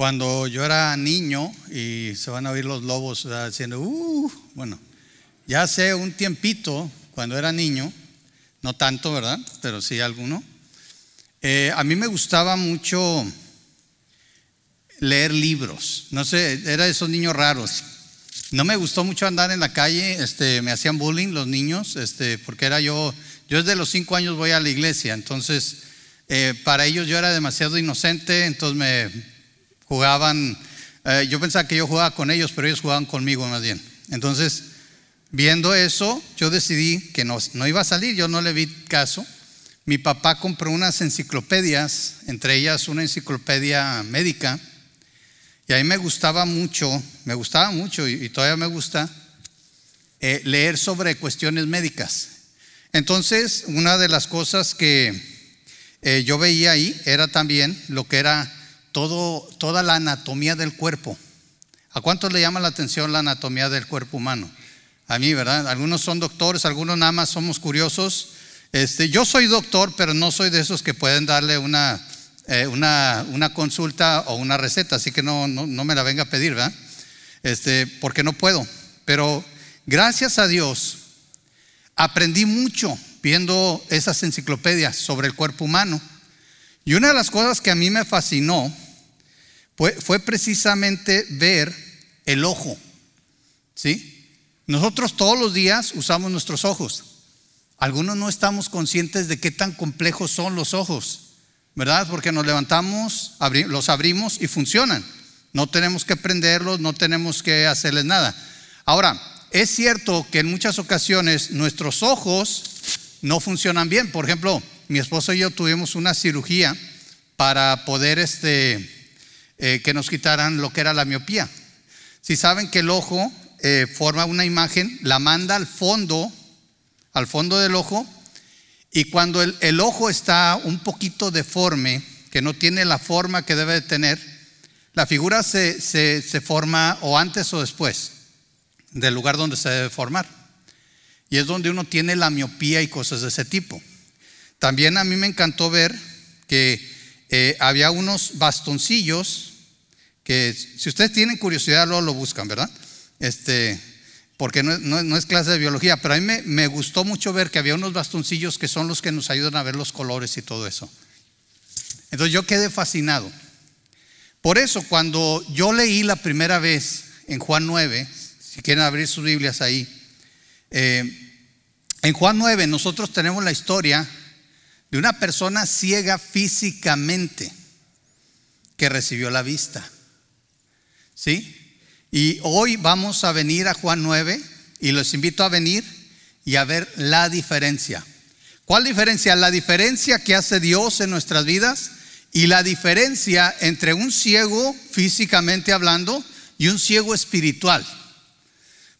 Cuando yo era niño y se van a oír los lobos diciendo, uh, bueno, ya hace un tiempito, cuando era niño, no tanto, ¿verdad? Pero sí alguno. Eh, a mí me gustaba mucho leer libros. No sé, era de esos niños raros. No me gustó mucho andar en la calle, este, me hacían bullying los niños, este, porque era yo, yo desde los cinco años voy a la iglesia, entonces eh, para ellos yo era demasiado inocente, entonces me jugaban, eh, yo pensaba que yo jugaba con ellos, pero ellos jugaban conmigo más bien. Entonces, viendo eso, yo decidí que no, no iba a salir, yo no le vi caso. Mi papá compró unas enciclopedias, entre ellas una enciclopedia médica, y a mí me gustaba mucho, me gustaba mucho y, todavía me gusta eh, leer sobre cuestiones médicas. Entonces, una de las cosas que eh, yo veía ahí era también lo que era todo, toda la anatomía del cuerpo. ¿A cuántos le llama la atención la anatomía del cuerpo humano? A mí, ¿verdad? Algunos son doctores, algunos nada más somos curiosos. Este, yo soy doctor, pero no soy de esos que pueden darle una eh, una, una, consulta o una receta, así que no, no, me la venga a pedir, ¿verdad? Este, porque no puedo. Pero gracias a Dios aprendí mucho viendo esas enciclopedias sobre el cuerpo humano. Y una de las cosas que a mí me fascinó fue, precisamente ver el ojo. ¿Sí? Nosotros todos los días usamos nuestros ojos. Algunos no estamos conscientes de qué tan complejos son los ojos. ¿verdad? Porque nos levantamos, los abrimos y funcionan. No tenemos que prenderlos, no tenemos que hacerles nada. Ahora, es cierto que en muchas ocasiones nuestros ojos no funcionan bien. Por ejemplo, mi esposo y yo tuvimos una cirugía para poder este, eh, que nos quitaran lo que era la miopía. Si saben que el ojo eh, forma una imagen, la manda al fondo, al fondo del ojo, y cuando el, ojo está un poquito deforme, que no tiene la forma que debe de tener, la figura se, se, forma o antes o después del lugar donde se debe formar. Y es donde uno tiene la miopía y cosas de ese tipo. También a mí me encantó ver que eh, había unos bastoncillos que si ustedes tienen curiosidad luego lo buscan, ¿verdad? Este, porque no, es clase de biología, pero a mí me, gustó mucho ver que había unos bastoncillos que son los que nos ayudan a ver los colores y todo eso. Entonces yo quedé fascinado. Por eso cuando yo leí la primera vez en Juan 9, si quieren abrir sus Biblias ahí, eh, en Juan 9 nosotros tenemos la historia de una persona ciega físicamente que recibió la vista. ¿Sí? Y hoy vamos a venir a Juan 9 y los invito a venir y a ver la diferencia. ¿Cuál diferencia? La diferencia que hace Dios en nuestras vidas y la diferencia entre un ciego físicamente hablando y un ciego espiritual.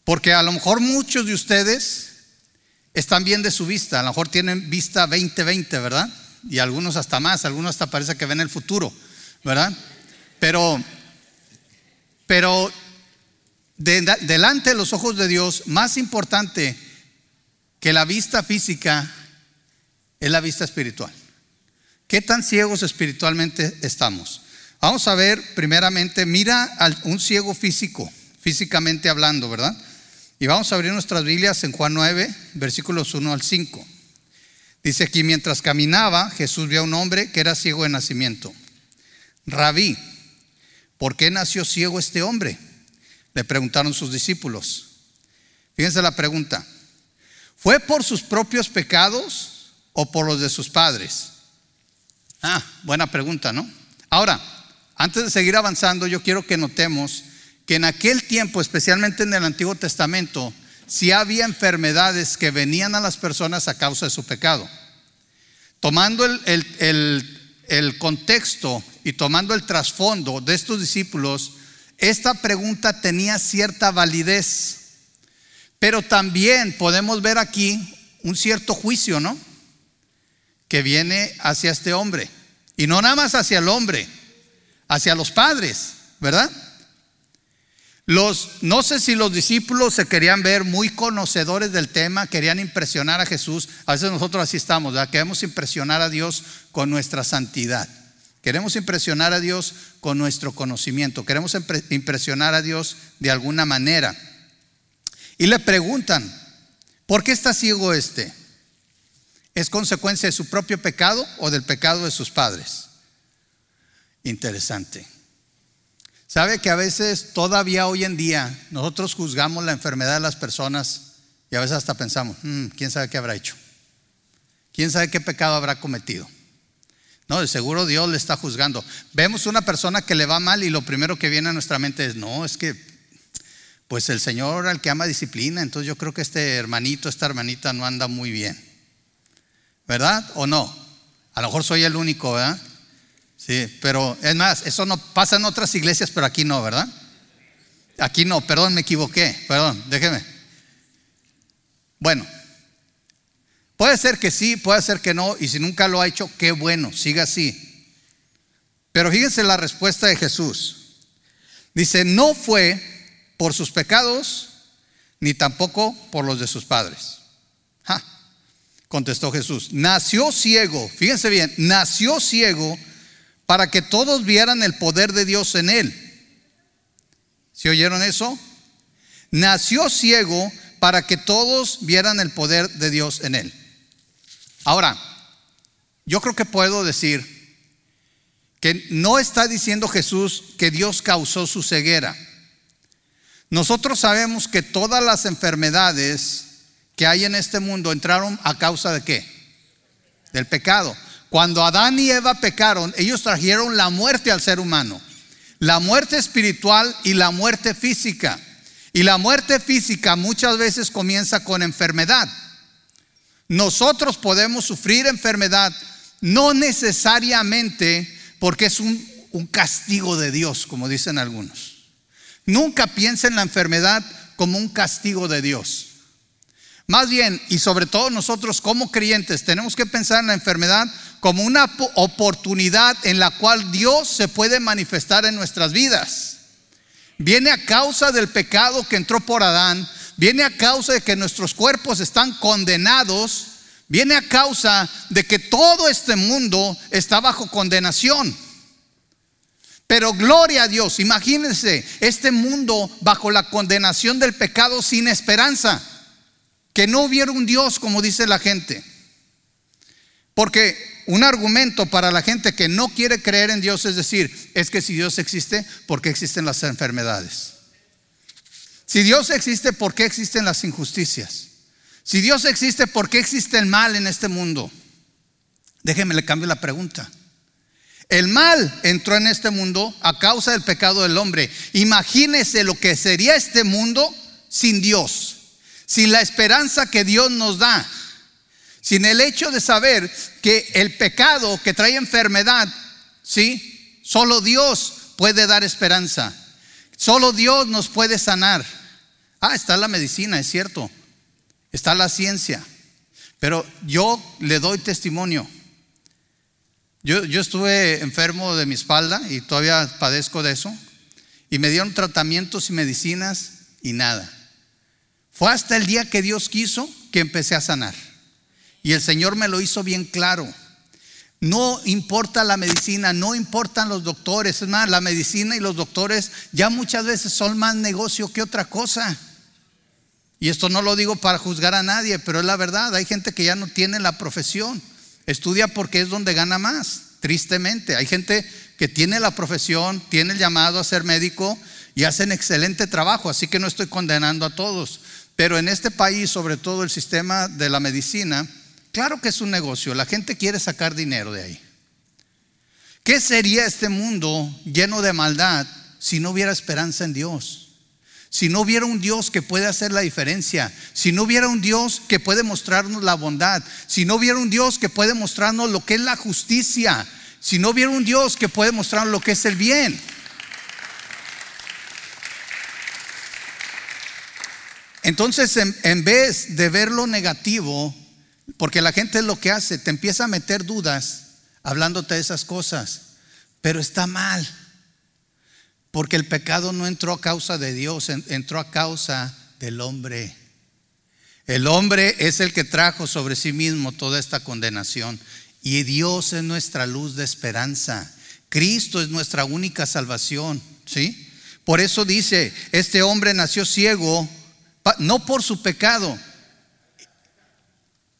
Porque a lo mejor muchos de ustedes están bien de su vista, a lo mejor tienen vista 20-20, ¿verdad? Y algunos hasta más, algunos hasta parece que ven el futuro, ¿verdad? Pero, pero delante de los ojos de Dios, más importante que la vista física es la vista espiritual. ¿Qué tan ciegos espiritualmente estamos? Vamos a ver primeramente, mira a un ciego físico, físicamente hablando, ¿verdad? Y vamos a abrir nuestras Biblias en Juan 9, versículos 1 al 5. Dice aquí, mientras caminaba, Jesús vio a un hombre que era ciego de nacimiento. Rabí, ¿por qué nació ciego este hombre? Le preguntaron sus discípulos. Fíjense la pregunta. ¿Fue por sus propios pecados o por los de sus padres? Ah, buena pregunta, ¿no? Ahora, antes de seguir avanzando, yo quiero que notemos que en aquel tiempo, especialmente en el Antiguo Testamento, si había enfermedades que venían a las personas a causa de su pecado. Tomando el, el contexto y tomando el trasfondo de estos discípulos, esta pregunta tenía cierta validez, pero también podemos ver aquí un cierto juicio, ¿no? Que viene hacia este hombre. Y no nada más hacia el hombre, hacia los padres, ¿verdad? Los, no sé si los discípulos se querían ver muy conocedores del tema, querían impresionar a Jesús. A veces nosotros así estamos, ¿verdad? Queremos impresionar a Dios con nuestra santidad. Queremos impresionar a Dios con nuestro conocimiento, queremos impresionar a Dios de alguna manera. Y le preguntan, ¿por qué está ciego este? ¿Es consecuencia de su propio pecado o del pecado de sus padres? Interesante. ¿Sabe que a veces, todavía hoy en día, nosotros juzgamos la enfermedad de las personas y a veces hasta pensamos, hmm, ¿quién sabe qué habrá hecho? ¿Quién sabe qué pecado habrá cometido? No, de seguro Dios le está juzgando. Vemos una persona que le va mal y lo primero que viene a nuestra mente es, no, es que pues el Señor al que ama disciplina, entonces yo creo que este hermanito, esta hermanita no anda muy bien. ¿Verdad o no? A lo mejor soy el único, ¿verdad? Sí, pero es más, eso no pasa en otras iglesias, pero aquí no, ¿verdad? Aquí no, perdón, me equivoqué, perdón, déjeme. Bueno, Puede ser que sí, puede ser que no, y si nunca lo ha hecho, qué bueno, siga así. Pero fíjense la respuesta de Jesús. Dice, no fue por sus pecados, ni tampoco por los de sus padres. Contestó Jesús, nació ciego, fíjense bien, nació ciego para que todos vieran el poder de Dios en él. ¿Se oyeron eso? Nació ciego para que todos vieran el poder de Dios en él. Ahora, yo creo que puedo decir que no está diciendo Jesús que Dios causó su ceguera. Nosotros sabemos que todas las enfermedades que hay en este mundo entraron a causa de qué? Del pecado. Cuando Adán y Eva pecaron, ellos trajeron la muerte al ser humano. La muerte espiritual y la muerte física. Y la muerte física muchas veces comienza con enfermedad. Nosotros podemos sufrir enfermedad, no necesariamente porque es un, castigo de Dios, como dicen algunos. Nunca piensen en la enfermedad como un castigo de Dios. Más bien, y sobre todo nosotros como creyentes, tenemos que pensar en la enfermedad como una oportunidad en la cual Dios se puede manifestar en nuestras vidas. Viene a causa del pecado que entró por Adán, viene a causa de que nuestros cuerpos están condenados, viene a causa de que todo este mundo está bajo condenación. Pero gloria a Dios, imagínense este mundo bajo la condenación del pecado sin esperanza, que no hubiera un Dios como dice la gente. Porque un argumento para la gente que no quiere creer en Dios es decir, es que si Dios existe, ¿por qué existen las enfermedades? Si Dios existe, ¿por qué existen las injusticias? Si Dios existe, ¿por qué existe el mal en este mundo? Déjeme le cambio la pregunta. El mal entró en este mundo a causa del pecado del hombre. Imagínese lo que sería este mundo sin Dios, sin la esperanza que Dios nos da, sin el hecho de saber que el pecado que trae enfermedad, ¿sí? Solo Dios puede dar esperanza. Solo Dios nos puede sanar. Ah, está la medicina, es cierto. Está la ciencia. Pero yo le doy testimonio. Yo, yo estuve enfermo de mi espalda y todavía padezco de eso. Y me dieron tratamientos y medicinas y nada. Fue hasta el día que Dios quiso que empecé a sanar. Y el Señor me lo hizo bien claro. No importa la medicina, no importan los doctores. Es más, la medicina y los doctores ya muchas veces son más negocio que otra cosa. Y esto no lo digo para juzgar a nadie, pero es la verdad. Hay gente que ya no tiene la profesión. Estudia porque es donde gana más, tristemente. Hay gente que tiene la profesión, tiene el llamado a ser médico y hacen excelente trabajo, así que no estoy condenando a todos. Pero en este país, sobre todo el sistema de la medicina, claro que es un negocio. La gente quiere sacar dinero de ahí. ¿Qué sería este mundo lleno de maldad si no hubiera esperanza en Dios? Si no hubiera un Dios que puede hacer la diferencia, si no hubiera un Dios que puede mostrarnos la bondad, si no hubiera un Dios que puede mostrarnos lo que es la justicia, si no hubiera un Dios que puede mostrarnos lo que es el bien. Entonces, en, vez de ver lo negativo, porque la gente es lo que hace, te empieza a meter dudas hablándote de esas cosas, pero está mal. Porque el pecado no entró a causa de Dios, entró a causa del hombre. El hombre es el que trajo sobre sí mismo toda esta condenación. Y Dios es nuestra luz de esperanza. Cristo es nuestra única salvación, ¿sí? Por eso dice, este hombre nació ciego, no por su pecado,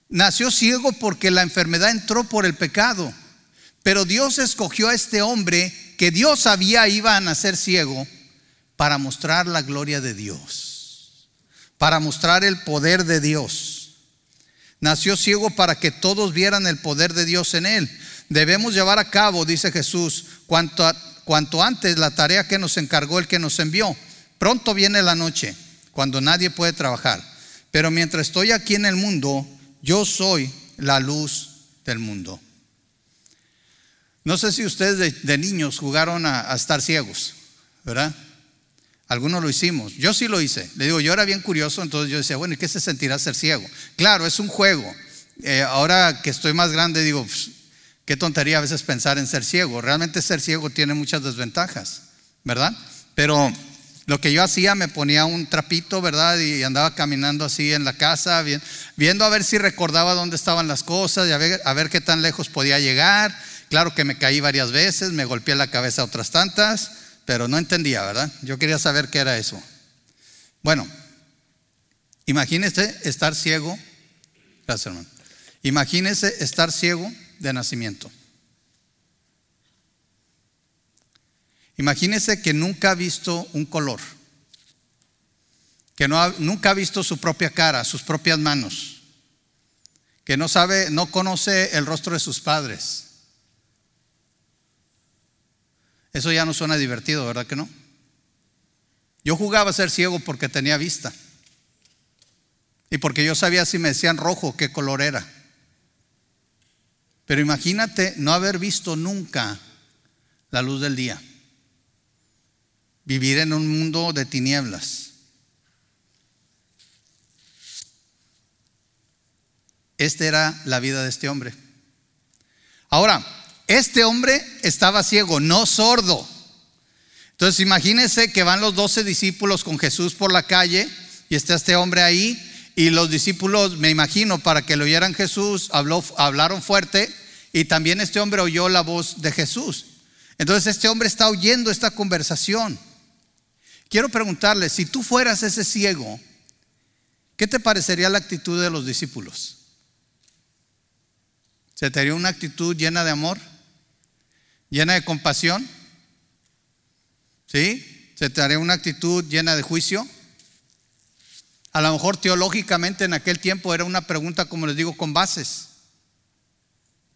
nació ciego porque la enfermedad entró por el pecado, pero Dios escogió a este hombre que Dios sabía iba a nacer ciego para mostrar la gloria de Dios, para mostrar el poder de Dios. Nació ciego para que todos vieran el poder de Dios en él. Debemos llevar a cabo, dice Jesús, cuanto, cuanto antes la tarea que nos encargó el que nos envió. Pronto viene la noche, cuando nadie puede trabajar. Pero mientras estoy aquí en el mundo, yo soy la luz del mundo. No sé si ustedes de, niños jugaron a, estar ciegos, ¿verdad? Algunos lo hicimos. Yo sí lo hice. Le digo, yo era bien curioso, entonces yo decía, bueno, ¿y qué se sentirá ser ciego? Claro, es un juego. Eh, ahora que estoy más grande, digo, pues, qué tontería a veces pensar en ser ciego. Realmente ser ciego tiene muchas desventajas, ¿verdad? Pero lo que yo hacía, me ponía un trapito, ¿verdad? Y andaba caminando así en la casa, viendo a ver si recordaba dónde estaban las cosas y a ver, a ver qué tan lejos podía llegar. Claro que me caí varias veces, me golpeé la cabeza otras tantas, pero no entendía, ¿verdad? Yo quería saber qué era eso. Bueno, imagínese estar ciego. Gracias, hermano. Imagínese estar ciego de nacimiento. Imagínese que nunca ha visto un color, que no nunca ha visto su propia cara, sus propias manos, que no sabe, no conoce el rostro de sus padres. Eso ya no suena divertido, ¿verdad que no? Yo jugaba a ser ciego porque tenía vista. Y porque yo sabía si me decían rojo, qué color era. Pero imagínate no haber visto nunca la luz del día vivir en un mundo de tinieblas. Esta era la vida de este hombre. Ahora, este hombre estaba ciego, no sordo. Entonces imagínense que van los doce discípulos con Jesús por la calle y está este hombre ahí y los discípulos, me imagino, para que lo oyeran Jesús, habló, hablaron fuerte y también este hombre oyó la voz de Jesús. Entonces este hombre está oyendo esta conversación. Quiero preguntarle, si tú fueras ese ciego, ¿qué te parecería la actitud de los discípulos? ¿Se te haría una actitud llena de amor? ¿Llena de compasión? ¿Sí? ¿Se haría una actitud llena de juicio? A lo mejor teológicamente en aquel tiempo era una pregunta, como les digo, con bases.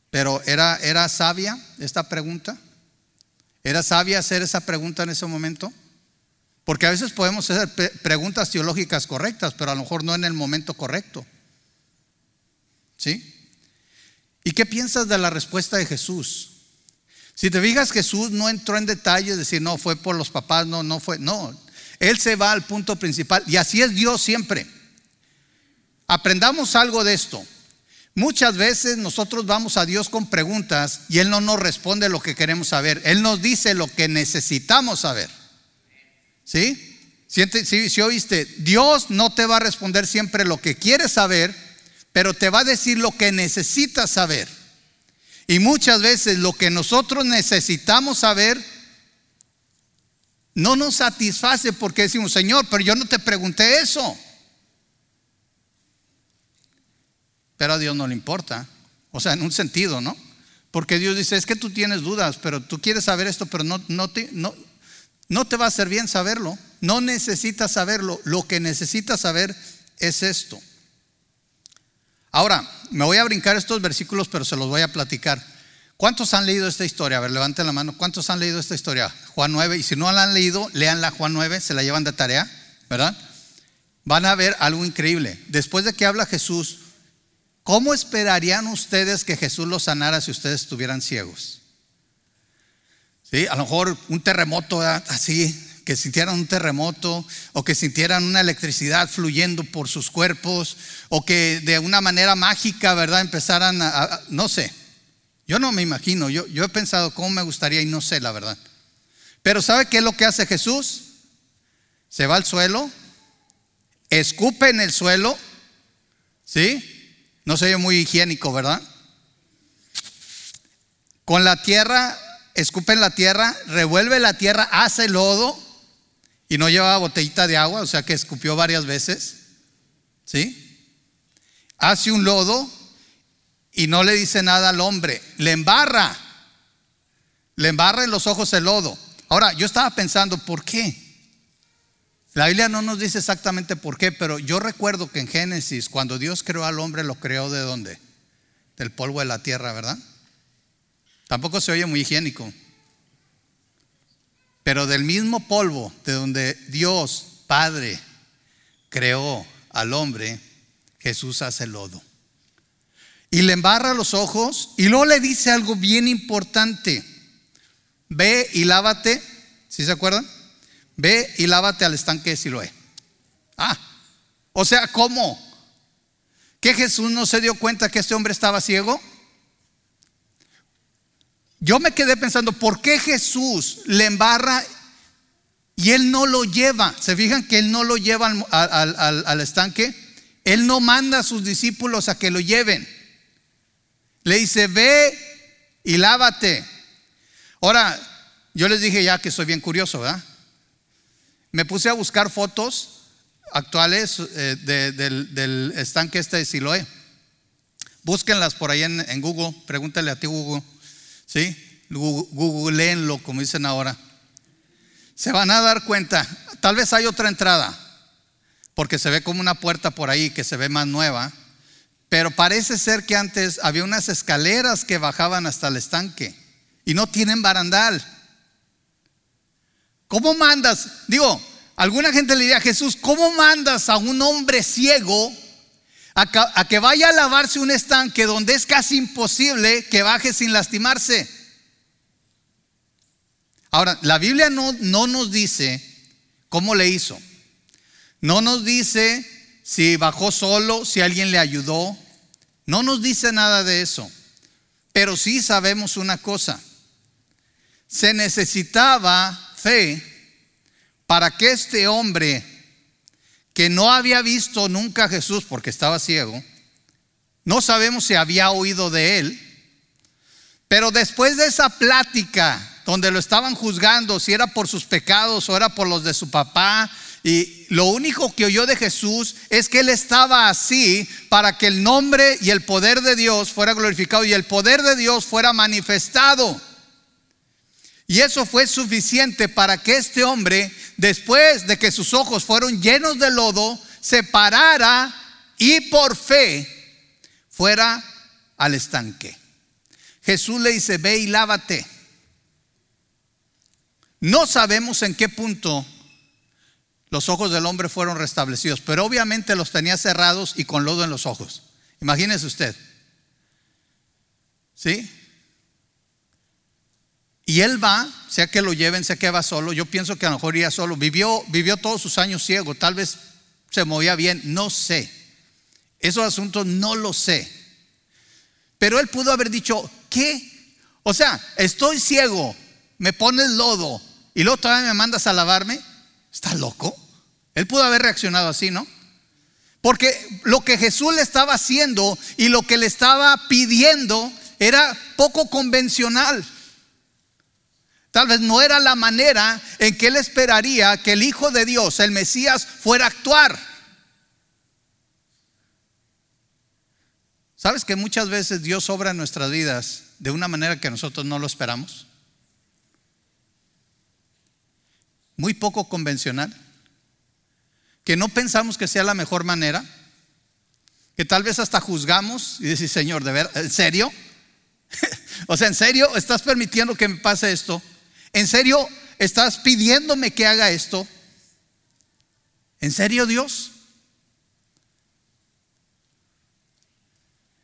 Pero ¿era, era sabia esta pregunta? ¿Era sabia hacer esa pregunta en ese momento? Porque a veces podemos hacer preguntas teológicas correctas, pero a lo mejor no en el momento correcto. ¿Sí? ¿Y qué piensas de la respuesta de Jesús? Si te fijas, Jesús no entró en detalles, decir, no, fue por los papás, no, no fue, no. Él se va al punto principal y así es Dios siempre. Aprendamos algo de esto. Muchas veces nosotros vamos a Dios con preguntas y Él no nos responde lo que queremos saber. Él nos dice lo que necesitamos saber. ¿Sí? Si, oíste, Dios no te va a responder siempre lo que quieres saber, pero te va a decir lo que necesitas saber. Y muchas veces lo que nosotros necesitamos saber no nos satisface porque decimos, Señor, pero yo no te pregunté eso. Pero a Dios no le importa. O sea, en un sentido, ¿no? Porque Dios dice, es que tú tienes dudas, pero tú quieres saber esto, pero no, no, te, no, no te va a hacer bien saberlo, no necesitas saberlo, lo que necesitas saber es esto. Ahora, me voy a brincar estos versículos, pero se los voy a platicar. ¿Cuántos han leído esta historia? A ver, levanten la mano. ¿Cuántos han leído esta historia? Juan 9. Y si no la han leído, leanla Juan 9, se la llevan de tarea, ¿verdad? Van a ver algo increíble. Después de que habla Jesús, ¿cómo esperarían ustedes que Jesús los sanara si ustedes estuvieran ciegos? A lo mejor un terremoto así, que sintieran un terremoto o que sintieran una electricidad fluyendo por sus cuerpos o que de una manera mágica, ¿verdad? Empezaran a, no sé. Yo no me imagino, yo, yo he pensado cómo me gustaría y no sé la verdad. Pero ¿sabe qué es lo que hace Jesús? Se va al suelo, escupe en el suelo, ¿sí? No se muy higiénico, ¿verdad? Con la tierra escupe en la tierra, revuelve la tierra, hace lodo y no llevaba botellita de agua, o sea que escupió varias veces. ¿Sí? Hace un lodo y no le dice nada al hombre, le embarra, le embarra en los ojos el lodo. Ahora, yo estaba pensando, ¿por qué? La Biblia no nos dice exactamente por qué, pero yo recuerdo que en Génesis, cuando Dios creó al hombre, lo creó de dónde? Del polvo de la tierra, ¿verdad? Tampoco se oye muy higiénico. Pero del mismo polvo de donde Dios, Padre, creó al hombre, Jesús hace lodo. Y le embarra los ojos y luego le dice algo bien importante. Ve y lávate, ¿sí se acuerdan? Ve y lávate al estanque de Siloé. Ah, o sea, ¿cómo? ¿Que Jesús no se dio cuenta que este hombre estaba ciego? Yo me quedé pensando, ¿por qué Jesús le embarra y él no lo lleva? ¿Se fijan que él no lo lleva al, estanque? Él no manda a sus discípulos a que lo lleven. Le dice, ve y lávate. Ahora, yo les dije ya que soy bien curioso, ¿verdad? Me puse a buscar fotos actuales eh, del, estanque este de Siloé. Búsquenlas por ahí en, en Google, pregúntale a ti Google. ¿Sí? Googleenlo, como dicen ahora. Se van a dar cuenta, tal vez hay otra entrada, porque se ve como una puerta por ahí que se ve más nueva, pero parece ser que antes había unas escaleras que bajaban hasta el estanque y no tienen barandal. ¿Cómo mandas? Digo, alguna gente le diría a Jesús, ¿cómo mandas a un hombre ciego a, que vaya a lavarse un estanque donde es casi imposible que baje sin lastimarse. Ahora, la Biblia no, no nos dice cómo le hizo. No nos dice si bajó solo, si alguien le ayudó. No nos dice nada de eso. Pero sí sabemos una cosa. Se necesitaba fe para que este hombre que no había visto nunca a Jesús porque estaba ciego, no sabemos si había oído de él, pero después de esa plática donde lo estaban juzgando, si era por sus pecados o era por los de su papá, y lo único que oyó de Jesús es que él estaba así para que el nombre y el poder de Dios fuera glorificado y el poder de Dios fuera manifestado. Y eso fue suficiente para que este hombre, después de que sus ojos fueron llenos de lodo, se parara y por fe fuera al estanque. Jesús le dice, ve y lávate. No sabemos en qué punto los ojos del hombre fueron restablecidos, pero obviamente los tenía cerrados y con lodo en los ojos. Imagínese usted. ¿Sí? Y él va, sea que lo lleven, sea que va solo. Yo pienso que a lo mejor iría solo. Vivió, vivió todos sus años ciego, tal vez se movía bien, no sé. Esos asuntos no lo sé. Pero él pudo haber dicho, ¿qué? O sea, estoy ciego, me pones lodo y luego todavía me mandas a lavarme. ¿Está loco? Él pudo haber reaccionado así, ¿no? Porque lo que Jesús le estaba haciendo y lo que le estaba pidiendo era poco convencional. Tal vez no era la manera en que él esperaría que el Hijo de Dios, el Mesías, fuera a actuar. ¿Sabes que muchas veces Dios obra en nuestras vidas de una manera que nosotros no lo esperamos? Muy poco convencional. Que no pensamos que sea la mejor manera. Que tal vez hasta juzgamos y decimos, Señor, ¿de ver, ¿en serio? o sea, ¿en serio estás permitiendo que me pase esto? ¿En serio estás pidiéndome que haga esto? ¿En serio Dios?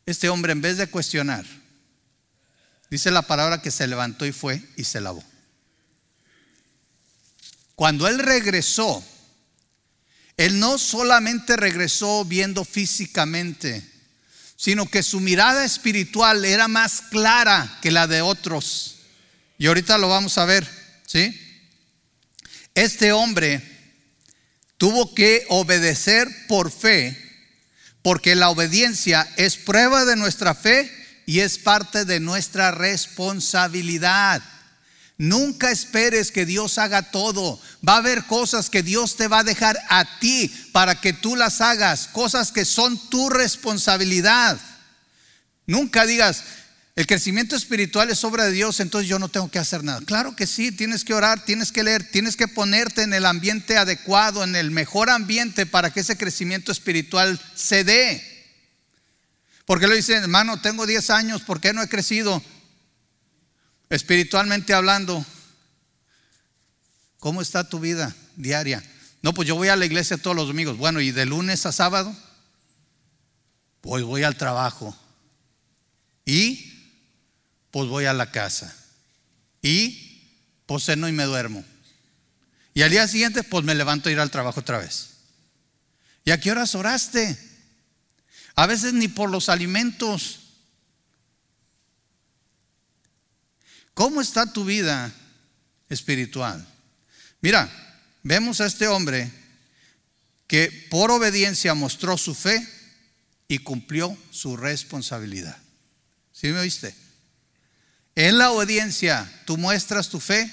Este hombre en vez de cuestionar, dice la palabra que se levantó y fue y se lavó. Cuando él regresó, él no solamente regresó viendo físicamente, sino que su mirada espiritual era más clara que la de otros. Y ahorita lo vamos a ver, ¿sí? Este hombre tuvo que obedecer por fe, porque la obediencia es prueba de nuestra fe y es parte de nuestra responsabilidad. Nunca esperes que Dios haga todo. Va a haber cosas que Dios te va a dejar a ti para que tú las hagas, cosas que son tu responsabilidad. Nunca digas, el crecimiento espiritual es obra de Dios, entonces yo no tengo que hacer nada. Claro que sí, tienes que orar, tienes que leer, tienes que ponerte en el ambiente adecuado, en el mejor ambiente para que ese crecimiento espiritual se dé. Porque le dicen, hermano, tengo 10 años, ¿por qué no he crecido? Espiritualmente hablando, ¿cómo está tu vida diaria? No, pues yo voy a la iglesia todos los domingos. Bueno, ¿y de lunes a sábado? Pues voy al trabajo. Y pues voy a la casa. Y pues ceno y me duermo. Y al día siguiente, pues me levanto a ir al trabajo otra vez. ¿Y a qué horas oraste? A veces ni por los alimentos. ¿Cómo está tu vida espiritual? Mira, vemos a este hombre que por obediencia mostró su fe y cumplió su responsabilidad. ¿Sí me oíste? En la obediencia tú muestras tu fe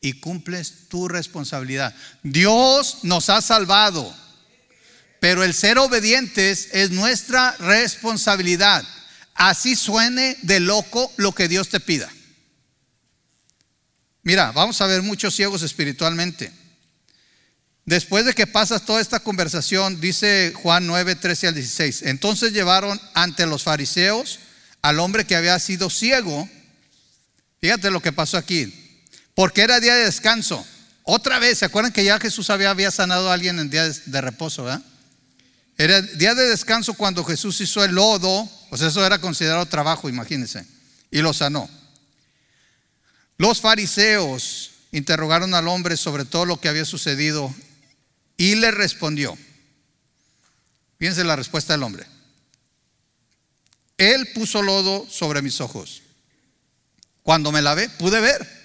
y cumples tu responsabilidad. Dios nos ha salvado, pero el ser obedientes es nuestra responsabilidad. Así suene de loco lo que Dios te pida. Mira, vamos a ver muchos ciegos espiritualmente. Después de que pasas toda esta conversación, dice Juan 9, 13 al 16, entonces llevaron ante los fariseos al hombre que había sido ciego Fíjate lo que pasó aquí. Porque era día de descanso. Otra vez, ¿se acuerdan que ya Jesús había, sanado a alguien en día de, reposo? Era día de descanso cuando Jesús hizo el lodo, pues eso era considerado trabajo, imagínense, y lo sanó. Los fariseos interrogaron al hombre sobre todo lo que había sucedido y le respondió. Fíjense la respuesta del hombre. Él puso lodo sobre mis ojos cuando me lavé, pude ver.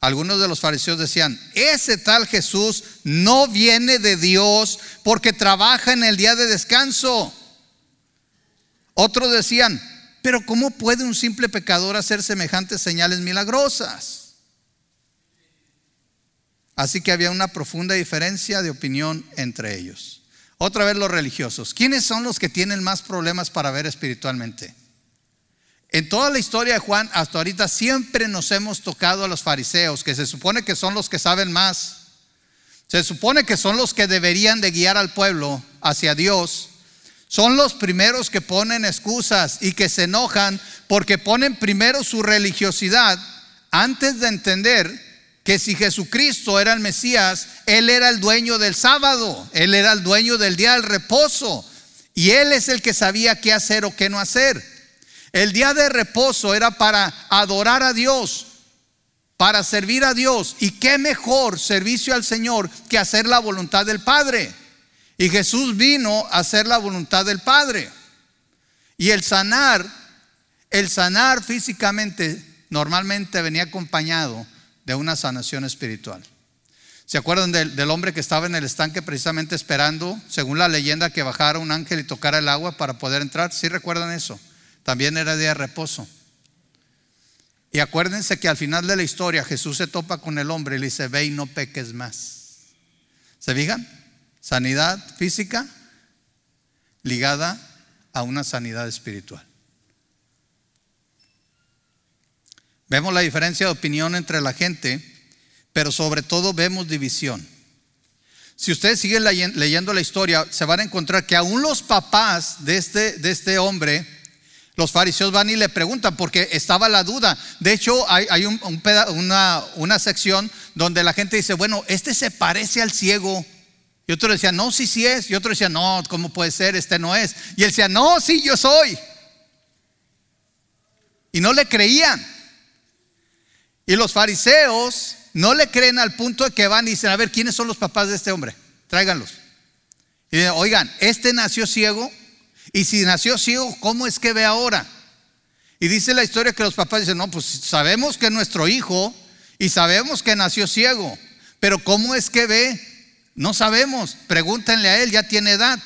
Algunos de los fariseos decían, ese tal Jesús no viene de Dios porque trabaja en el día de descanso. Otros decían, pero ¿cómo puede un simple pecador hacer semejantes señales milagrosas? Así que había una profunda diferencia de opinión entre ellos. Otra vez los religiosos. ¿Quiénes son los que tienen más problemas para ver espiritualmente? En toda la historia de Juan, hasta ahorita, siempre nos hemos tocado a los fariseos, que se supone que son los que saben más. Se supone que son los que deberían de guiar al pueblo hacia Dios. Son los primeros que ponen excusas y que se enojan porque ponen primero su religiosidad antes de entender que si Jesucristo era el Mesías, Él era el dueño del sábado, Él era el dueño del día del reposo y Él es el que sabía qué hacer o qué no hacer. El día de reposo era para adorar a Dios, para servir a Dios. Y qué mejor servicio al Señor que hacer la voluntad del Padre. Y Jesús vino a hacer la voluntad del Padre. Y el sanar, el sanar físicamente normalmente venía acompañado de una sanación espiritual. ¿Se acuerdan del, hombre que estaba en el estanque precisamente esperando, según la leyenda, que bajara un ángel y tocara el agua para poder entrar? ¿Sí recuerdan eso? También era día de reposo. Y acuérdense que al final de la historia Jesús se topa con el hombre y le dice, ve y no peques más. ¿Se fijan? Sanidad física ligada a una sanidad espiritual. Vemos la diferencia de opinión entre la gente, pero sobre todo vemos división. Si ustedes siguen leyendo la historia, se van a encontrar que aún los papás de este, de este hombre, los fariseos van y le preguntan porque estaba la duda. De hecho, hay, una, sección donde la gente dice, bueno, este se parece al ciego. Y otro decía, no, sí, sí es. Y otro decía, no, ¿cómo puede ser? Este no es. Y él decía, no, sí, yo soy. Y no le creían. Y los fariseos no le creen al punto de que van y dicen, a ver, ¿quiénes son los papás de este hombre? Tráiganlos. Y dicen, oigan, este nació ciego y si nació ciego, ¿cómo es que ve ahora? Y dice la historia que los papás dicen, no, pues sabemos que es nuestro hijo y sabemos que nació ciego, pero ¿cómo es que ve? No sabemos, pregúntenle a él, ya tiene edad.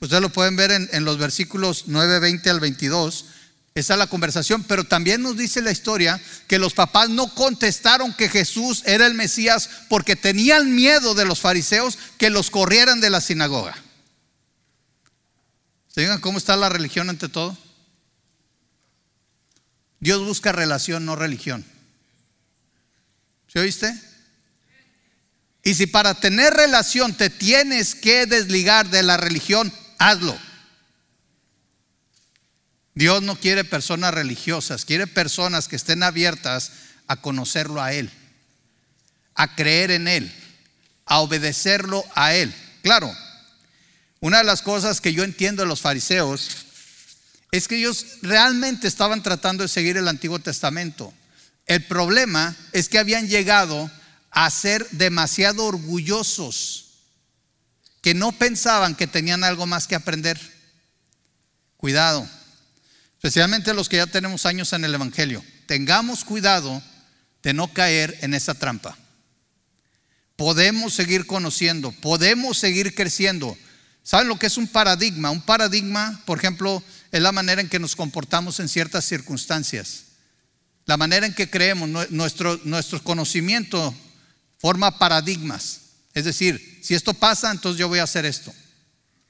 Ustedes lo pueden ver en, los versículos 9, 20 al 22, Esa es la conversación, pero también nos dice la historia que los papás no contestaron que Jesús era el Mesías porque tenían miedo de los fariseos que los corrieran de la sinagoga. ¿Se digan cómo está la religión ante todo? Dios busca relación, no religión. ¿Se oíste? Y si para tener relación te tienes que desligar de la religión, hazlo. Dios no quiere personas religiosas, quiere personas que estén abiertas a conocerlo a Él, a creer en Él, a obedecerlo a Él. Claro, una de las cosas que yo entiendo de los fariseos es que ellos realmente estaban tratando de seguir el Antiguo Testamento. El problema es que habían llegado a ser demasiado orgullosos, que no pensaban que tenían algo más que aprender. Cuidado especialmente los que ya tenemos años en el Evangelio, tengamos cuidado de no caer en esa trampa. Podemos seguir conociendo, podemos seguir creciendo. ¿Saben lo que es un paradigma? Un paradigma, por ejemplo, es la manera en que nos comportamos en ciertas circunstancias. La manera en que creemos, nuestro, conocimiento forma paradigmas. Es decir, si esto pasa, entonces yo voy a hacer esto.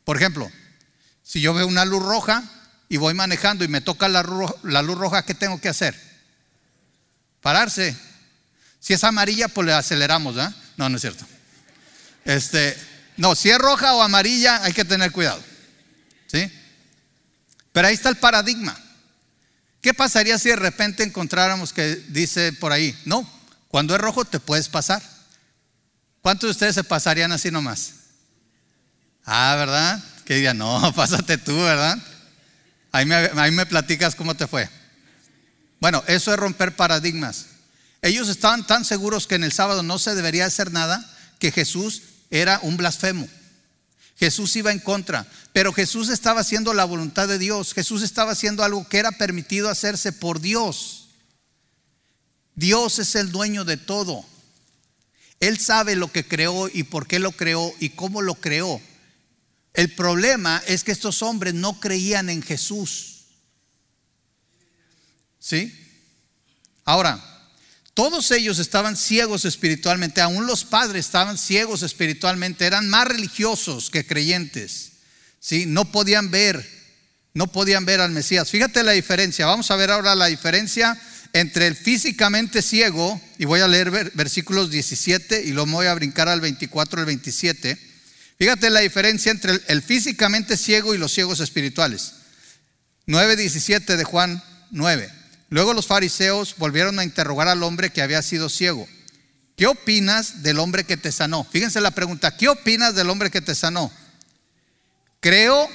Por ejemplo, si yo veo una luz roja, y voy manejando y me toca la, luz roja, ¿qué tengo que hacer? Pararse. Si es amarilla, pues le aceleramos, ¿ah? No, no es cierto. Este, no, si es roja o amarilla, hay que tener cuidado. ¿Sí? Pero ahí está el paradigma. ¿Qué pasaría si de repente encontráramos que dice por ahí, no, cuando es rojo te puedes pasar? ¿Cuántos de ustedes se pasarían así nomás? Ah, ¿verdad? Que digan, no, pásate tú, ¿verdad? Ahí me, platicas cómo te fue. Bueno, eso es romper paradigmas. Ellos estaban tan seguros que en el sábado no se debería hacer nada que Jesús era un blasfemo. Jesús iba en contra, pero Jesús estaba haciendo la voluntad de Dios. Jesús estaba haciendo algo que era permitido hacerse por Dios. Dios es el dueño de todo. Él sabe lo que creó y por qué lo creó y cómo lo creó. El problema es que estos hombres no creían en Jesús. ¿Sí? Ahora, todos ellos estaban ciegos espiritualmente, aún los padres estaban ciegos espiritualmente, eran más religiosos que creyentes. ¿Sí? No podían ver, no podían ver al Mesías. Fíjate la diferencia. Vamos a ver ahora la diferencia entre el físicamente ciego, y voy a leer versículos 17 y lo voy a brincar al 24 al 27 Fíjate la diferencia entre el, físicamente ciego y los ciegos espirituales. 9.17 de Juan 9. Luego los fariseos volvieron a interrogar al hombre que había sido ciego. ¿Qué opinas del hombre que te sanó? Fíjense la pregunta, ¿qué opinas del hombre que te sanó? Creo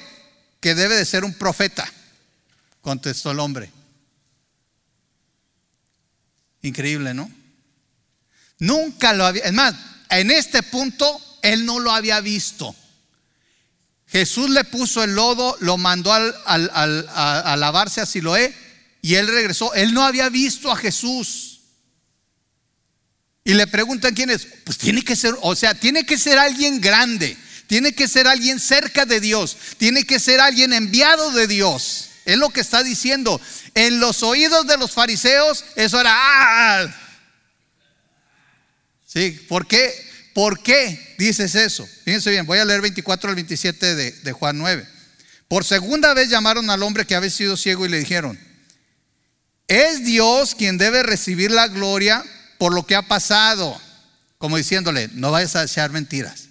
que debe de ser un profeta, contestó el hombre. Increíble, ¿no? Nunca lo había, es más, en este punto él no lo había visto. Jesús le puso el lodo, lo mandó a, lavarse a Siloé y él regresó. Él no había visto a Jesús. Y le preguntan quién es. Pues tiene que ser, o sea, tiene que ser alguien grande. Tiene que ser alguien cerca de Dios. Tiene que ser alguien enviado de Dios. Es lo que está diciendo. En los oídos de los fariseos, eso era. ¡ah! Sí, ¿por qué? ¿Por qué dices eso? Fíjense bien, voy a leer 24 al 27 de, de Juan 9. Por segunda vez llamaron al hombre que había sido ciego y le dijeron, es Dios quien debe recibir la gloria por lo que ha pasado. Como diciéndole, no vayas a desear mentiras.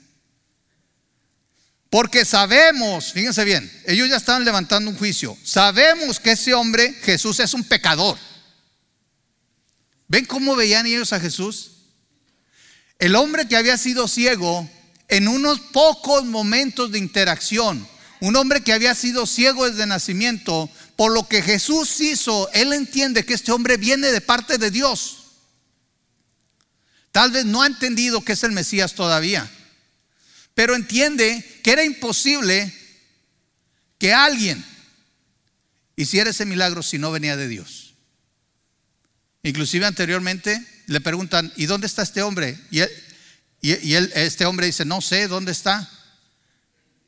Porque sabemos, fíjense bien, ellos ya estaban levantando un juicio. Sabemos que ese hombre, Jesús, es un pecador. ¿Ven cómo veían ellos a Jesús? El hombre que había sido ciego en unos pocos momentos de interacción, un hombre que había sido ciego desde nacimiento, por lo que Jesús hizo, él entiende que este hombre viene de parte de Dios. Tal vez no ha entendido que es el Mesías todavía, pero entiende que era imposible que alguien hiciera ese milagro si no venía de Dios. Inclusive anteriormente le preguntan, ¿y dónde está este hombre? Y, él, este hombre dice, no sé dónde está.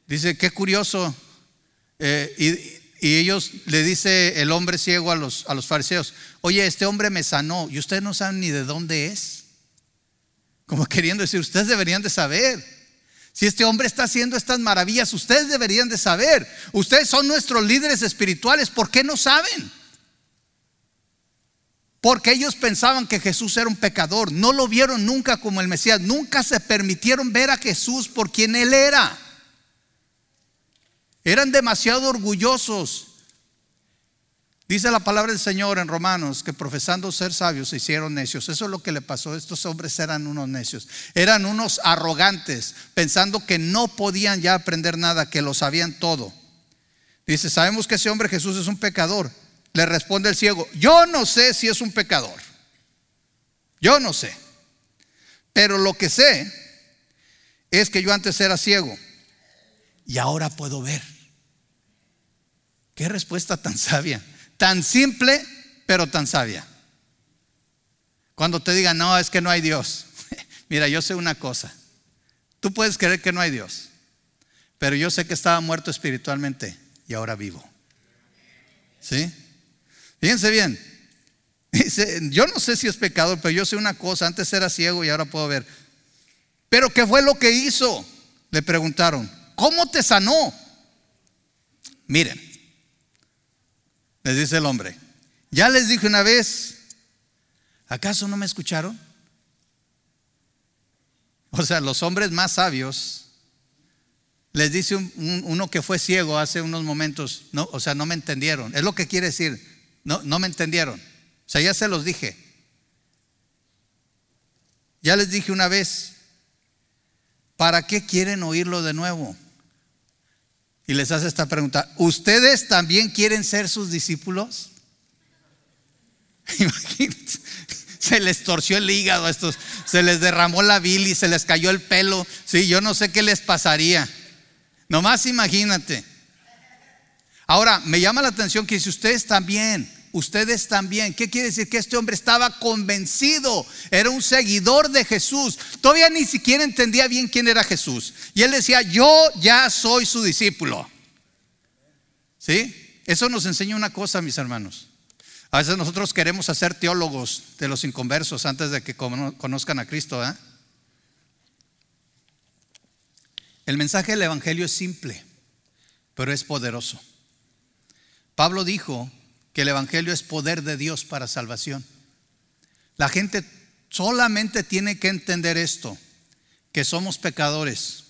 Dice, qué curioso. Eh, Y ellos le dice el hombre ciego a los, a los fariseos, oye, este hombre me sanó y ustedes no saben ni de dónde es. Como queriendo decir, ustedes deberían de saber. Si este hombre está haciendo estas maravillas, ustedes deberían de saber. Ustedes son nuestros líderes espirituales, ¿por qué no saben? Porque ellos pensaban que Jesús era un pecador, no lo vieron nunca como el Mesías, nunca se permitieron ver a Jesús por quien Él era. Eran demasiado orgullosos. Dice la palabra del Señor en Romanos que profesando ser sabios se hicieron necios. Eso es lo que le pasó. Estos hombres eran unos necios. Eran unos arrogantes, pensando que no podían ya aprender nada, que lo sabían todo. Dice, sabemos que ese hombre Jesús es un pecador. Le responde el ciego, yo no sé si es un pecador. Yo no sé. Pero lo que sé es que yo antes era ciego y ahora puedo ver. Qué respuesta tan sabia, tan simple, pero tan sabia. Cuando te digan, no, es que no hay Dios. Mira, yo sé una cosa. Tú puedes creer que no hay Dios, pero yo sé que estaba muerto espiritualmente y ahora vivo. ¿Sí? Fíjense bien. Dice, yo no sé si es pecador, pero yo sé una cosa, antes era ciego y ahora puedo ver. Pero ¿qué fue lo que hizo? Le preguntaron. ¿Cómo te sanó? Miren, les dice el hombre, ya les dije una vez, ¿acaso no me escucharon? O sea, los hombres más sabios, les dice uno que fue ciego hace unos momentos, no, o sea, no me entendieron. Es lo que quiere decir, no, no me entendieron. O sea, ya se los dije. Ya les dije una vez, ¿para qué quieren oírlo de nuevo? Y les hace esta pregunta, ¿ustedes también quieren ser sus discípulos? Imagínense, se les torció el hígado a estos, se les derramó la bilis, se les cayó el pelo, sí, yo no sé qué les pasaría. Nomás imagínate. Ahora, me llama la atención que si ustedes también, ustedes también, ¿qué quiere decir? Que este hombre estaba convencido, era un seguidor de Jesús, todavía ni siquiera entendía bien quién era Jesús. Y él decía, yo ya soy su discípulo. ¿Sí? Eso nos enseña una cosa, mis hermanos. A veces nosotros queremos hacer teólogos de los inconversos antes de que conozcan a Cristo. ¿eh? El mensaje del Evangelio es simple, pero es poderoso. Pablo dijo que el Evangelio es poder de Dios para salvación. La gente solamente tiene que entender esto, que somos pecadores,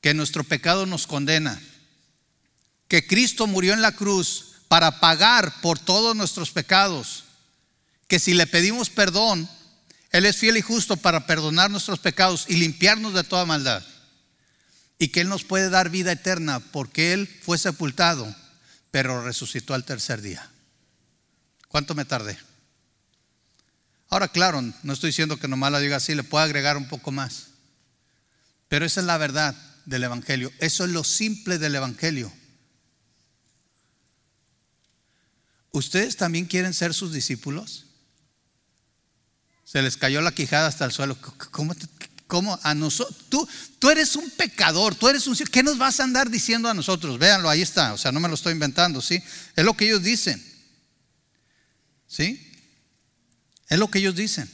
que nuestro pecado nos condena, que Cristo murió en la cruz para pagar por todos nuestros pecados, que si le pedimos perdón, Él es fiel y justo para perdonar nuestros pecados y limpiarnos de toda maldad, y que Él nos puede dar vida eterna porque Él fue sepultado, pero resucitó al tercer día. ¿Cuánto me tardé? Ahora, claro, no estoy diciendo que nomás la diga así, le puedo agregar un poco más. Pero esa es la verdad del Evangelio. Eso es lo simple del Evangelio. ¿Ustedes también quieren ser sus discípulos? Se les cayó la quijada hasta el suelo. ¿Cómo, a nosotros? Tú, tú eres un pecador, tú eres un... ¿Qué nos vas a andar diciendo a nosotros? Véanlo, ahí está. O sea, no me lo estoy inventando, ¿sí? Es lo que ellos dicen. ¿Sí? Es lo que ellos dicen.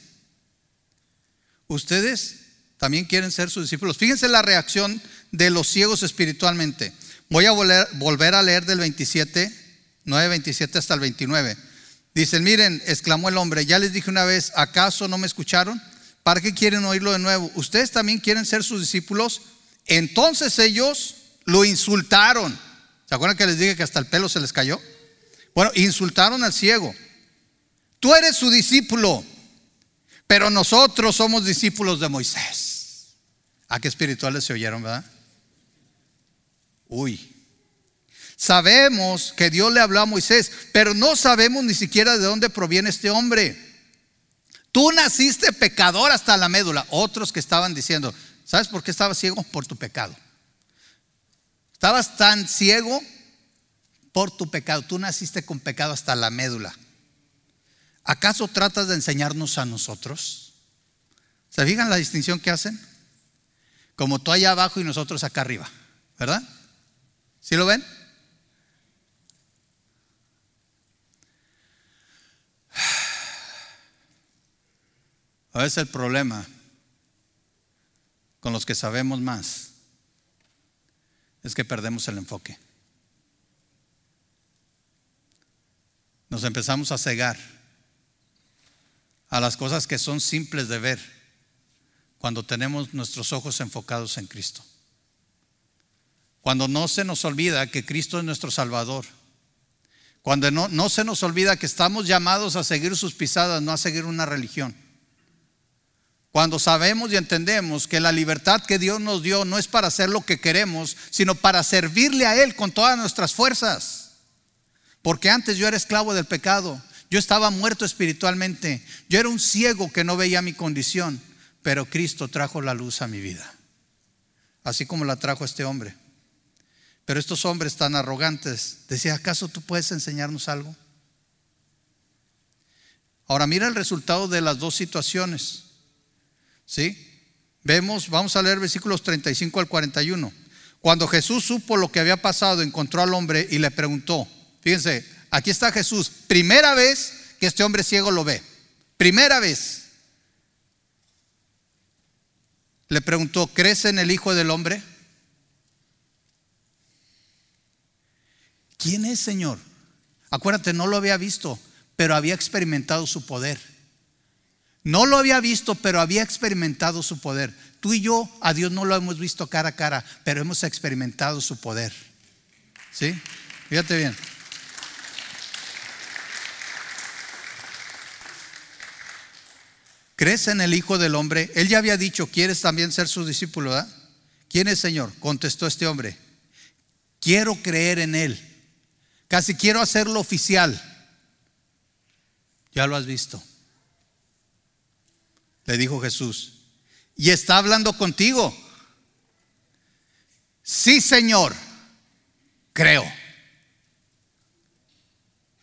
Ustedes también quieren ser sus discípulos. Fíjense la reacción de los ciegos espiritualmente. Voy a volver, a leer del 27, 9, 27 hasta el 29. Dicen, miren, exclamó el hombre, ya les dije una vez, ¿acaso no me escucharon? ¿Para qué quieren oírlo de nuevo? ¿Ustedes también quieren ser sus discípulos? Entonces ellos lo insultaron. ¿Se acuerdan que les dije que hasta el pelo se les cayó? Bueno, insultaron al ciego. Tú eres su discípulo, pero nosotros somos discípulos de Moisés. ¿A qué espirituales se oyeron, verdad? Uy. Sabemos que Dios le habló a Moisés, pero no sabemos ni siquiera de dónde proviene este hombre. Tú naciste pecador hasta la médula. Otros que estaban diciendo, ¿sabes por qué estabas ciego? Por tu pecado. Estabas tan ciego por tu pecado. Tú naciste con pecado hasta la médula. ¿Acaso tratas de enseñarnos a nosotros? ¿Se fijan la distinción que hacen? Como tú allá abajo y nosotros acá arriba, ¿verdad? ¿Sí lo ven? A veces el problema con los que sabemos más es que perdemos el enfoque. Nos empezamos a cegar a las cosas que son simples de ver cuando tenemos nuestros ojos enfocados en Cristo. Cuando no se nos olvida que Cristo es nuestro Salvador. Cuando no, no se nos olvida que estamos llamados a seguir sus pisadas, no a seguir una religión. Cuando sabemos y entendemos que la libertad que Dios nos dio no es para hacer lo que queremos, sino para servirle a Él con todas nuestras fuerzas. Porque antes yo era esclavo del pecado, yo estaba muerto espiritualmente, yo era un ciego que no veía mi condición, pero Cristo trajo la luz a mi vida, así como la trajo este hombre. Pero estos hombres tan arrogantes, decía, ¿acaso tú puedes enseñarnos algo? Ahora mira el resultado de las dos situaciones. ¿Sí? Vemos, vamos a leer versículos 35 al 41. Cuando Jesús supo lo que había pasado, encontró al hombre y le preguntó, fíjense, aquí está Jesús, primera vez que este hombre ciego lo ve, primera vez. Le preguntó, ¿crees en el Hijo del Hombre? ¿Quién es, Señor? Acuérdate, no lo había visto, pero había experimentado su poder. No lo había visto, pero había experimentado su poder. Tú y yo a Dios no lo hemos visto cara a cara, pero hemos experimentado su poder. ¿Sí? Fíjate bien. ¿Crees en el Hijo del Hombre? Él ya había dicho, ¿quieres también ser su discípulo? ¿Quién es Señor? Contestó este hombre. Quiero creer en Él. Casi quiero hacerlo oficial. Ya lo has visto le dijo Jesús, y está hablando contigo. Sí, Señor, creo.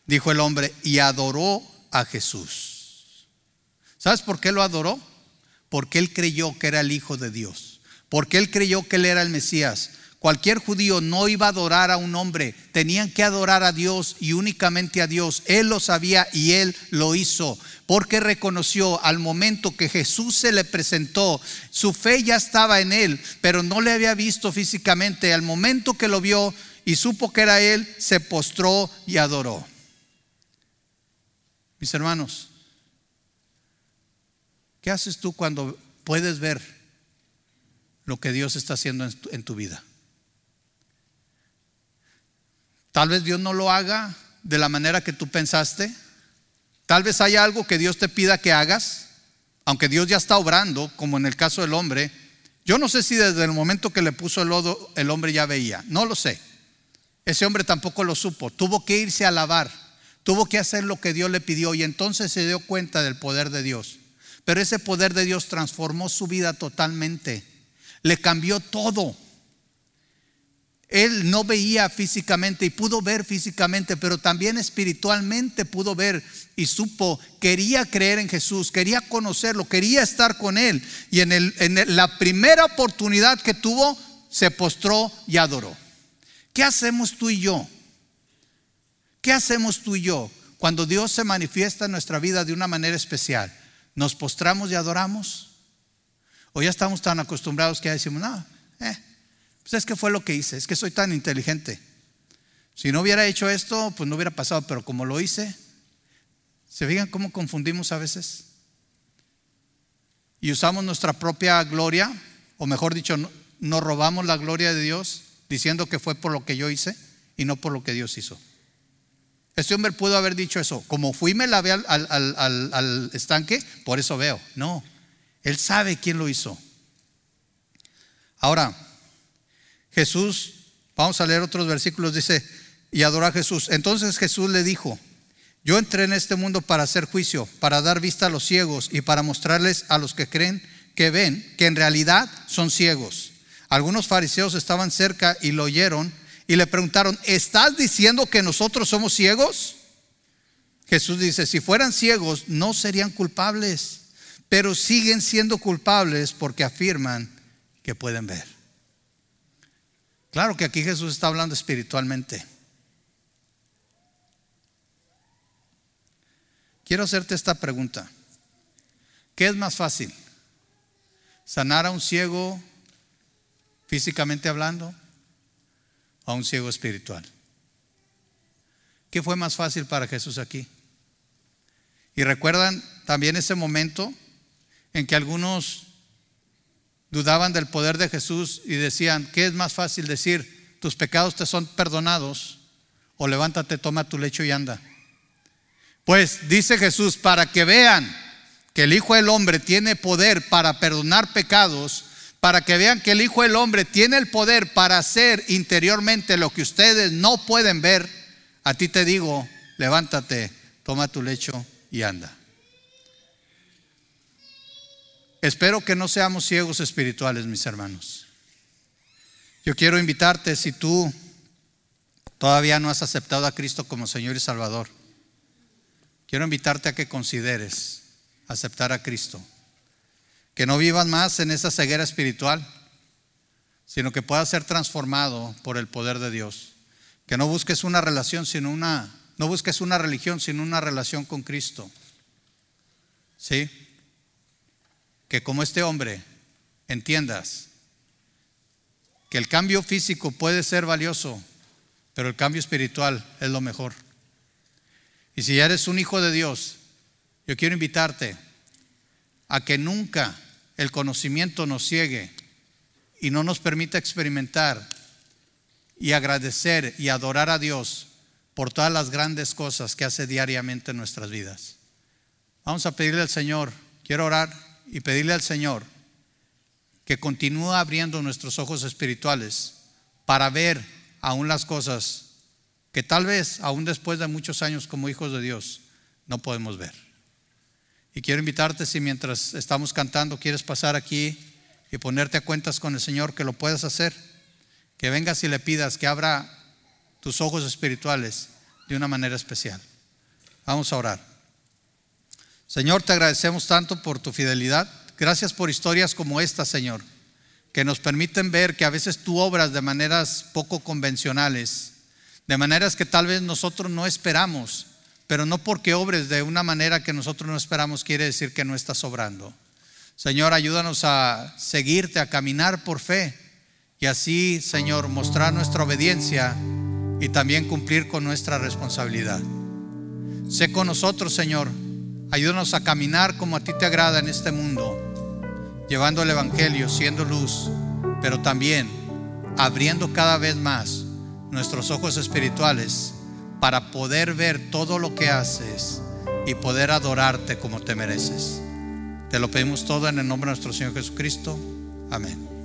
Dijo el hombre y adoró a Jesús. ¿Sabes por qué lo adoró? Porque él creyó que era el Hijo de Dios. Porque él creyó que él era el Mesías. Cualquier judío no iba a adorar a un hombre, tenían que adorar a Dios y únicamente a Dios. Él lo sabía y él lo hizo, porque reconoció al momento que Jesús se le presentó, su fe ya estaba en él, pero no le había visto físicamente. Al momento que lo vio y supo que era él, se postró y adoró. Mis hermanos, ¿qué haces tú cuando puedes ver lo que Dios está haciendo en tu, vida? Tal vez Dios no lo haga de la manera que tú pensaste. Tal vez haya algo que Dios te pida que hagas, aunque Dios ya está obrando, como en el caso del hombre. Yo no sé si desde el momento que le puso el lodo el hombre ya veía, no lo sé. Ese hombre tampoco lo supo, tuvo que irse a lavar, tuvo que hacer lo que Dios le pidió y entonces se dio cuenta del poder de Dios. Pero ese poder de Dios transformó su vida totalmente, le cambió todo. Él no veía físicamente y pudo ver físicamente, pero también espiritualmente pudo ver y supo, quería creer en Jesús, quería conocerlo, quería estar con Él. Y en, en la primera oportunidad que tuvo, se postró y adoró. ¿Qué hacemos tú y yo? ¿Qué hacemos tú y yo cuando Dios se manifiesta en nuestra vida de una manera especial? ¿Nos postramos y adoramos? ¿O ya estamos tan acostumbrados que ya decimos, no, eh, pues es que fue lo que hice, es que soy tan inteligente. Si no hubiera hecho esto, pues no hubiera pasado, pero como lo hice, ¿se fijan cómo confundimos a veces? Y usamos nuestra propia gloria, o mejor dicho, nos robamos la gloria de Dios diciendo que fue por lo que yo hice y no por lo que Dios hizo. Este hombre pudo haber dicho eso, como fui me lavé al, al, al estanque, por eso veo. No, él sabe quién lo hizo. Ahora, Jesús, vamos a leer otros versículos, dice, y adoró a Jesús. Entonces Jesús le dijo, yo entré en este mundo para hacer juicio, para dar vista a los ciegos y para mostrarles a los que creen que ven que en realidad son ciegos. Algunos fariseos estaban cerca y lo oyeron y le preguntaron, ¿estás diciendo que nosotros somos ciegos? Jesús dice, si fueran ciegos no serían culpables, pero siguen siendo culpables porque afirman que pueden ver. Claro que aquí Jesús está hablando espiritualmente. Quiero hacerte esta pregunta. ¿Qué es más fácil? ¿Sanar a un ciego físicamente hablando o a un ciego espiritual? ¿Qué fue más fácil para Jesús aquí? Y recuerdan también ese momento en que algunos dudaban del poder de Jesús y decían, ¿qué es más fácil decir? Tus pecados te son perdonados o levántate, toma tu lecho y anda. Pues dice Jesús, para que vean que el Hijo del Hombre tiene poder para perdonar pecados, para que vean que el Hijo del Hombre tiene el poder para hacer interiormente lo que ustedes no pueden ver, a ti te digo, levántate, toma tu lecho y anda. Espero que no seamos ciegos espirituales, mis hermanos. Yo quiero invitarte, si tú todavía no has aceptado a Cristo como Señor y Salvador, quiero invitarte a que consideres aceptar a Cristo. Que no vivas más en esa ceguera espiritual, sino que puedas ser transformado por el poder de Dios. Que no busques una relación, sino una, no busques una religión, sino una relación con Cristo. ¿Sí? Que como este hombre entiendas que el cambio físico puede ser valioso, pero el cambio espiritual es lo mejor. Y si ya eres un hijo de Dios, yo quiero invitarte a que nunca el conocimiento nos ciegue y no nos permita experimentar y agradecer y adorar a Dios por todas las grandes cosas que hace diariamente en nuestras vidas. Vamos a pedirle al Señor, quiero orar y pedirle al Señor que continúe abriendo nuestros ojos espirituales para ver aún las cosas que tal vez, aún después de muchos años como hijos de Dios, no podemos ver. Y quiero invitarte, si mientras estamos cantando quieres pasar aquí y ponerte a cuentas con el Señor, que lo puedas hacer. Que vengas y le pidas que abra tus ojos espirituales de una manera especial. Vamos a orar. Señor, te agradecemos tanto por tu fidelidad. Gracias por historias como esta, Señor que nos permiten ver que a veces tú obras de maneras poco convencionales, de maneras que tal vez nosotros no esperamos, pero no porque obres de una manera que nosotros no esperamos quiere decir que no estás obrando. Señor, ayúdanos a seguirte, a caminar por fe y así, Señor, mostrar nuestra obediencia y también cumplir con nuestra responsabilidad. Sé con nosotros, Señor. Ayúdanos a caminar como a ti te agrada en este mundo llevando el Evangelio, siendo luz, pero también abriendo cada vez más nuestros ojos espirituales para poder ver todo lo que haces y poder adorarte como te mereces. Te lo pedimos todo en el nombre de nuestro Señor Jesucristo. Amén.